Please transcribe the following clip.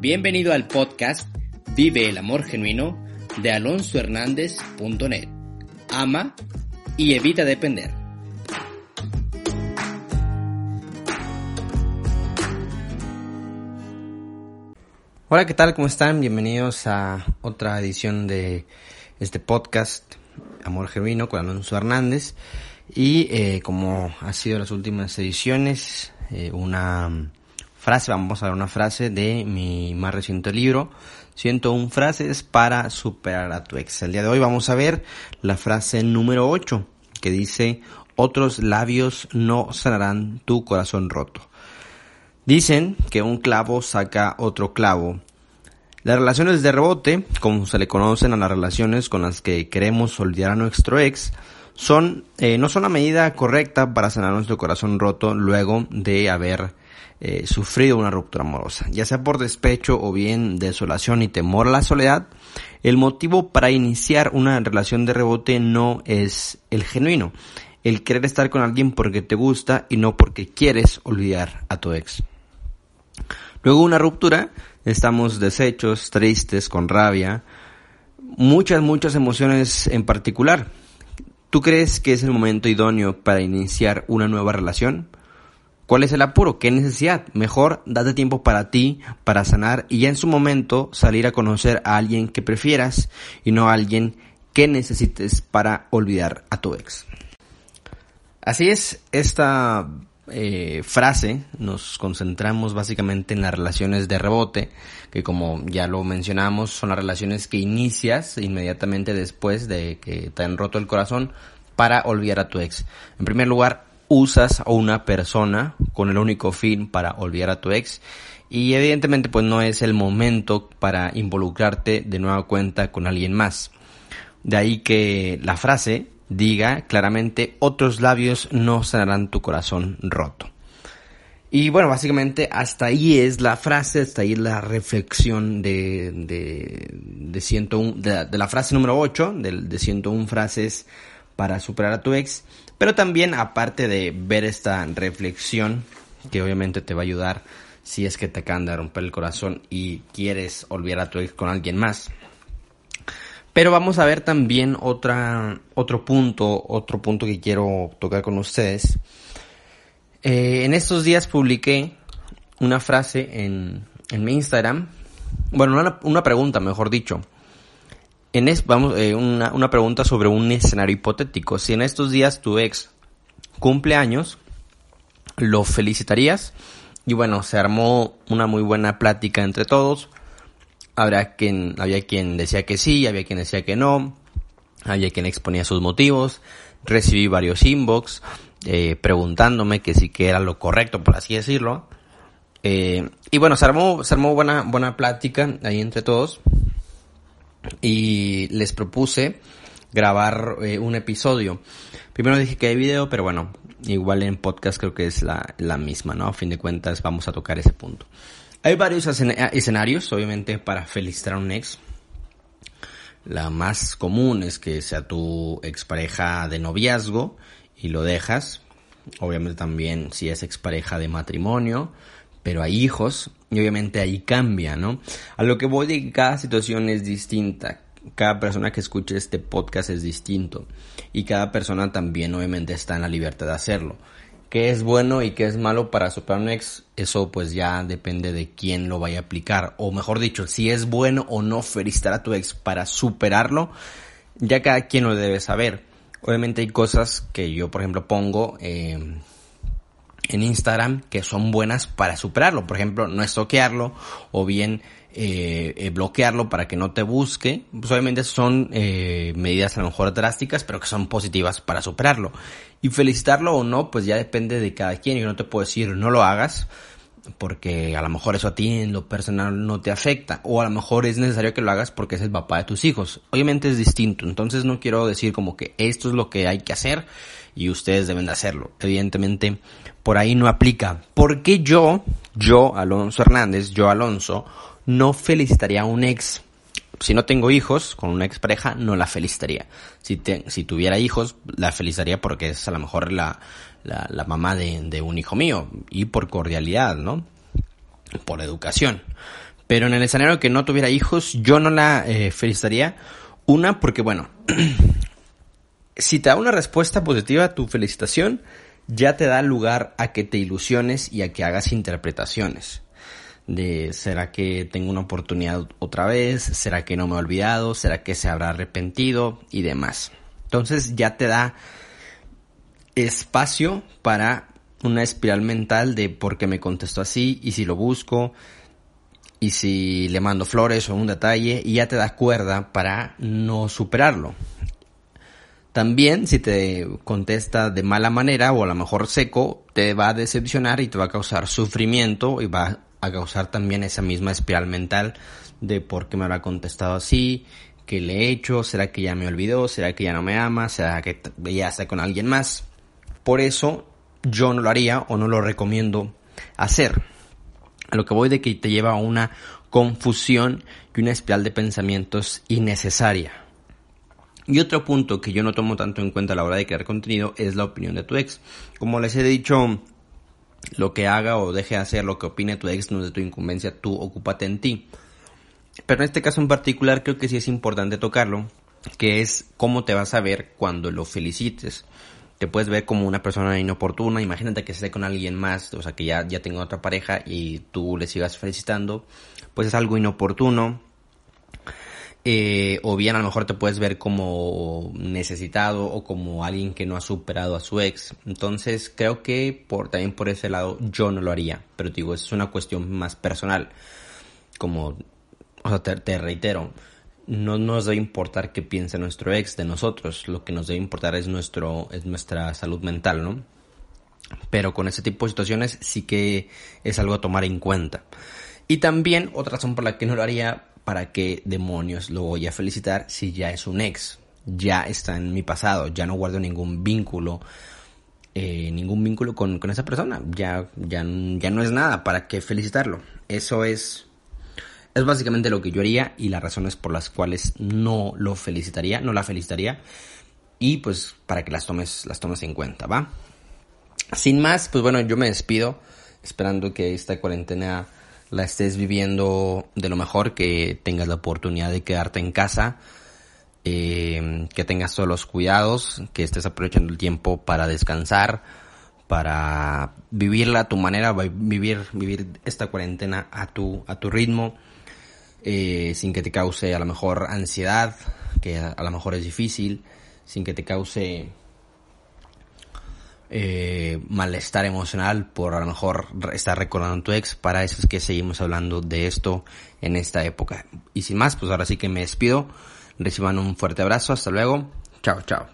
Bienvenido al podcast Vive el Amor Genuino de alonsohernandez.net. Ama y evita depender. Hola, ¿qué tal? ¿Cómo están? Bienvenidos a otra edición de este podcast Amor Genuino con Alonso Hernández. Y eh, como ha sido las últimas ediciones, eh, una frase, vamos a ver una frase de mi más reciente libro, 101 frases para superar a tu ex. El día de hoy vamos a ver la frase número 8 que dice, otros labios no sanarán tu corazón roto. Dicen que un clavo saca otro clavo. Las relaciones de rebote, como se le conocen a las relaciones con las que queremos olvidar a nuestro ex, son, eh, no son la medida correcta para sanar nuestro corazón roto luego de haber eh, sufrido una ruptura amorosa, ya sea por despecho o bien desolación y temor a la soledad, el motivo para iniciar una relación de rebote no es el genuino, el querer estar con alguien porque te gusta y no porque quieres olvidar a tu ex. Luego una ruptura, estamos deshechos, tristes, con rabia, muchas, muchas emociones en particular. ¿Tú crees que es el momento idóneo para iniciar una nueva relación? ¿Cuál es el apuro? ¿Qué necesidad? Mejor date tiempo para ti, para sanar y ya en su momento salir a conocer a alguien que prefieras y no a alguien que necesites para olvidar a tu ex. Así es, esta eh, frase nos concentramos básicamente en las relaciones de rebote, que como ya lo mencionamos son las relaciones que inicias inmediatamente después de que te han roto el corazón para olvidar a tu ex. En primer lugar, usas a una persona con el único fin para olvidar a tu ex y evidentemente pues no es el momento para involucrarte de nueva cuenta con alguien más. De ahí que la frase diga claramente otros labios no sanarán tu corazón roto. Y bueno, básicamente hasta ahí es la frase, hasta ahí la reflexión de, de, de, 101, de, de la frase número 8, de, de 101 frases para superar a tu ex. Pero también aparte de ver esta reflexión, que obviamente te va a ayudar si es que te acaban de romper el corazón y quieres olvidar a tu ex con alguien más. Pero vamos a ver también otra, otro punto, otro punto que quiero tocar con ustedes. Eh, en estos días publiqué una frase en, en mi Instagram, bueno, una, una pregunta, mejor dicho, en es, vamos, eh, una, una pregunta sobre un escenario hipotético. Si en estos días tu ex cumple años, ¿lo felicitarías? Y bueno, se armó una muy buena plática entre todos. Habrá quien, había quien decía que sí, había quien decía que no. Había quien exponía sus motivos. Recibí varios inbox eh, preguntándome que sí que era lo correcto, por así decirlo. Eh, y bueno, se armó, se armó buena, buena plática ahí entre todos y les propuse grabar eh, un episodio. Primero dije que hay video, pero bueno, igual en podcast creo que es la, la misma, ¿no? A fin de cuentas vamos a tocar ese punto. Hay varios escenarios, obviamente, para felicitar a un ex. La más común es que sea tu expareja de noviazgo y lo dejas. Obviamente también si es expareja de matrimonio, pero hay hijos y obviamente ahí cambia, ¿no? A lo que voy de cada situación es distinta. Cada persona que escuche este podcast es distinto y cada persona también obviamente está en la libertad de hacerlo. ¿Qué es bueno y qué es malo para superar un ex? Eso pues ya depende de quién lo vaya a aplicar. O mejor dicho, si es bueno o no felicitar a tu ex para superarlo, ya cada quien lo debe saber. Obviamente hay cosas que yo por ejemplo pongo eh, en Instagram que son buenas para superarlo. Por ejemplo, no estoquearlo o bien eh, eh, bloquearlo para que no te busque. Pues obviamente son eh, medidas a lo mejor drásticas, pero que son positivas para superarlo. Y felicitarlo o no, pues ya depende de cada quien. Yo no te puedo decir no lo hagas porque a lo mejor eso a ti en lo personal no te afecta o a lo mejor es necesario que lo hagas porque es el papá de tus hijos. Obviamente es distinto, entonces no quiero decir como que esto es lo que hay que hacer y ustedes deben de hacerlo. Evidentemente por ahí no aplica. Porque yo, yo Alonso Hernández, yo Alonso, no felicitaría a un ex si no tengo hijos con una expareja, no la felicitaría. Si, si tuviera hijos, la felicitaría porque es a lo mejor la, la, mamá de, un hijo mío y por cordialidad, ¿no? Por educación. Pero en el escenario que no tuviera hijos, yo no la eh, felicitaría. Una, porque bueno, si te da una respuesta positiva a tu felicitación, ya te da lugar a que te ilusiones y a que hagas interpretaciones. De será que tengo una oportunidad otra vez, será que no me he olvidado, será que se habrá arrepentido y demás. Entonces ya te da espacio para una espiral mental de por qué me contestó así y si lo busco y si le mando flores o un detalle y ya te da cuerda para no superarlo. También si te contesta de mala manera o a lo mejor seco, te va a decepcionar y te va a causar sufrimiento y va a causar también esa misma espiral mental de por qué me habrá contestado así, qué le he hecho, será que ya me olvidó, será que ya no me ama, será que ya está con alguien más. Por eso yo no lo haría o no lo recomiendo hacer. A lo que voy de que te lleva a una confusión y una espiral de pensamientos innecesaria. Y otro punto que yo no tomo tanto en cuenta a la hora de crear contenido es la opinión de tu ex. Como les he dicho, lo que haga o deje de hacer, lo que opine tu ex no es de tu incumbencia, tú ocúpate en ti. Pero en este caso en particular creo que sí es importante tocarlo, que es cómo te vas a ver cuando lo felicites. Te puedes ver como una persona inoportuna, imagínate que esté con alguien más, o sea que ya, ya tenga otra pareja y tú le sigas felicitando, pues es algo inoportuno, eh, o bien a lo mejor te puedes ver como necesitado o como alguien que no ha superado a su ex. Entonces creo que por, también por ese lado yo no lo haría. Pero digo, es una cuestión más personal. Como, o sea, te, reitero, no nos debe importar qué piense nuestro ex de nosotros. Lo que nos debe importar es, nuestro, es nuestra salud mental, ¿no? Pero con ese tipo de situaciones sí que es algo a tomar en cuenta. Y también otra razón por la que no lo haría ¿para qué demonios lo voy a felicitar si ya es un ex? Ya está en mi pasado, ya no guardo ningún vínculo, eh, ningún vínculo con, esa persona, ya, ya, ya no es nada, ¿para qué felicitarlo? Eso es, es básicamente lo que yo haría y las razones por las cuales no lo felicitaría, no la felicitaría y pues para que las tomes, las tomes en cuenta, ¿va? Sin más, pues bueno, yo me despido esperando que esta cuarentena la estés viviendo de lo mejor, que tengas la oportunidad de quedarte en casa, eh, que tengas todos los cuidados, que estés aprovechando el tiempo para descansar, para vivirla a tu manera, vivir, vivir esta cuarentena a tu, a tu ritmo, eh, sin que te cause a lo mejor ansiedad, que a lo mejor es difícil, sin que te cause eh, malestar emocional por a lo mejor estar recordando a tu ex. Para eso es que seguimos hablando de esto en esta época. Y sin más, pues ahora sí que me despido. Reciban un fuerte abrazo. Hasta luego. Chao, chao.